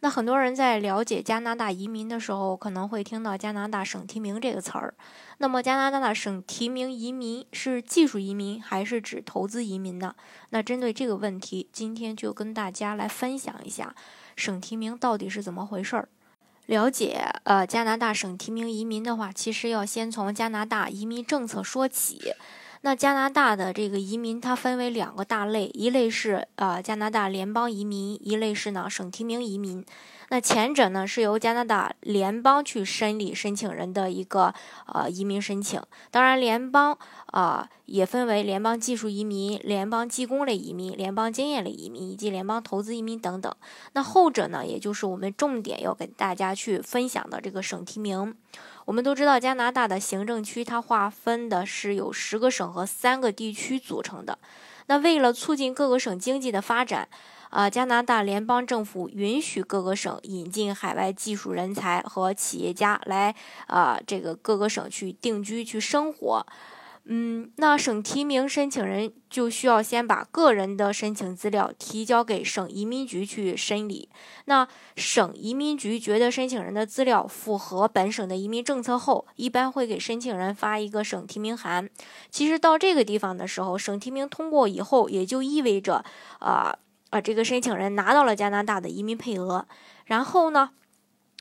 那很多人在了解加拿大移民的时候，可能会听到加拿大省提名这个词儿。那么，加拿大的省提名移民是技术移民还是指投资移民呢？那针对这个问题，今天就跟大家来分享一下省提名到底是怎么回事儿。了解呃加拿大省提名移民的话，其实要先从加拿大移民政策说起。那加拿大的这个移民，它分为两个大类，一类是呃加拿大联邦移民，一类是呢省提名移民。那前者呢是由加拿大联邦去审理申请人的一个呃移民申请，当然联邦啊也分为联邦技术移民、联邦技工类移民、联邦经验类移民以及联邦投资移民等等。那后者呢，也就是我们重点要跟大家去分享的这个省提名。我们都知道，加拿大的行政区它划分的是有十个省和三个地区组成的。那为了促进各个省经济的发展，啊，加拿大联邦政府允许各个省引进海外技术人才和企业家来啊，这个各个省去定居去生活。嗯，那省提名申请人就需要先把个人的申请资料提交给省移民局去审理。那省移民局觉得申请人的资料符合本省的移民政策后，一般会给申请人发一个省提名函。其实到这个地方的时候，省提名通过以后，也就意味着啊啊，这个申请人拿到了加拿大的移民配额。然后呢？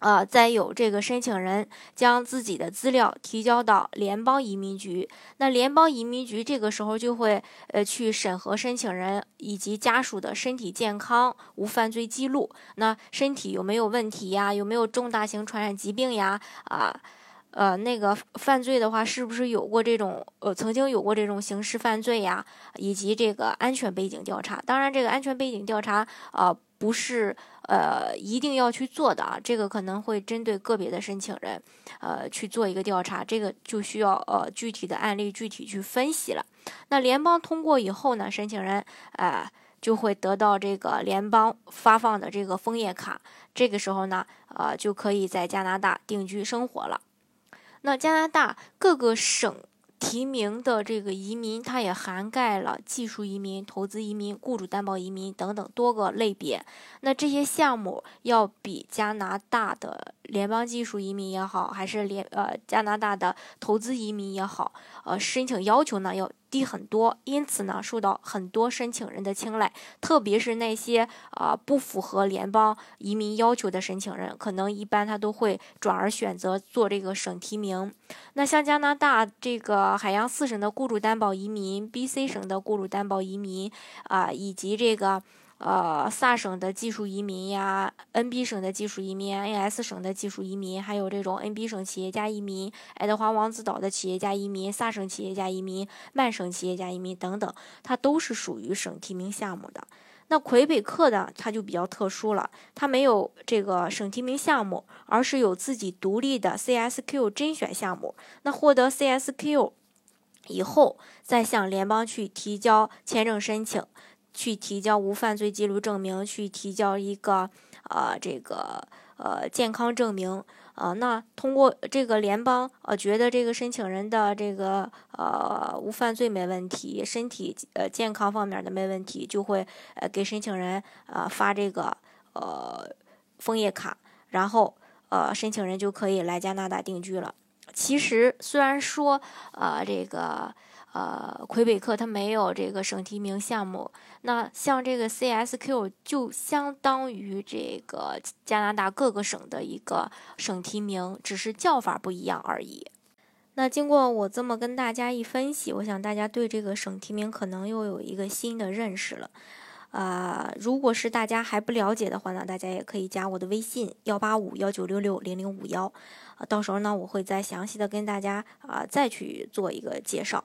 啊，再有这个申请人将自己的资料提交到联邦移民局，那联邦移民局这个时候就会呃去审核申请人以及家属的身体健康、无犯罪记录，那身体有没有问题呀？有没有重大型传染疾病呀？啊，呃那个犯罪的话，是不是有过这种呃曾经有过这种刑事犯罪呀？以及这个安全背景调查，当然这个安全背景调查啊。不是呃一定要去做的啊，这个可能会针对个别的申请人，呃去做一个调查，这个就需要呃具体的案例具体去分析了。那联邦通过以后呢，申请人呃就会得到这个联邦发放的这个枫叶卡，这个时候呢，呃就可以在加拿大定居生活了。那加拿大各个省。提名的这个移民，它也涵盖了技术移民、投资移民、雇主担保移民等等多个类别。那这些项目要比加拿大的联邦技术移民也好，还是联呃加拿大的投资移民也好，呃申请要求呢要。低很多，因此呢，受到很多申请人的青睐，特别是那些啊不符合联邦移民要求的申请人，可能一般他都会转而选择做这个省提名。那像加拿大这个海洋四省的雇主担保移民，BC 省的雇主担保移民啊，以及这个。呃，萨省的技术移民呀，NB 省的技术移民，NS 省的技术移民，还有这种 NB 省企业家移民，爱德华王子岛的企业家移民，萨省企业家移民，曼省企业家移民等等，它都是属于省提名项目的。那魁北克呢，它就比较特殊了，它没有这个省提名项目，而是有自己独立的 CSQ 甄选项目。那获得 CSQ 以后，再向联邦去提交签证申请。去提交无犯罪记录证明，去提交一个呃这个呃健康证明啊。那通过这个联邦呃觉得这个申请人的这个呃无犯罪没问题，身体呃健康方面的没问题，就会呃给申请人呃发这个呃枫叶卡，然后呃申请人就可以来加拿大定居了。其实虽然说呃这个。呃，魁北克它没有这个省提名项目，那像这个 CSQ 就相当于这个加拿大各个省的一个省提名，只是叫法不一样而已。那经过我这么跟大家一分析，我想大家对这个省提名可能又有一个新的认识了。啊，如果是大家还不了解的话呢，大家也可以加我的微信幺八五幺九六六零零五幺，啊，到时候呢我会再详细的跟大家啊再去做一个介绍。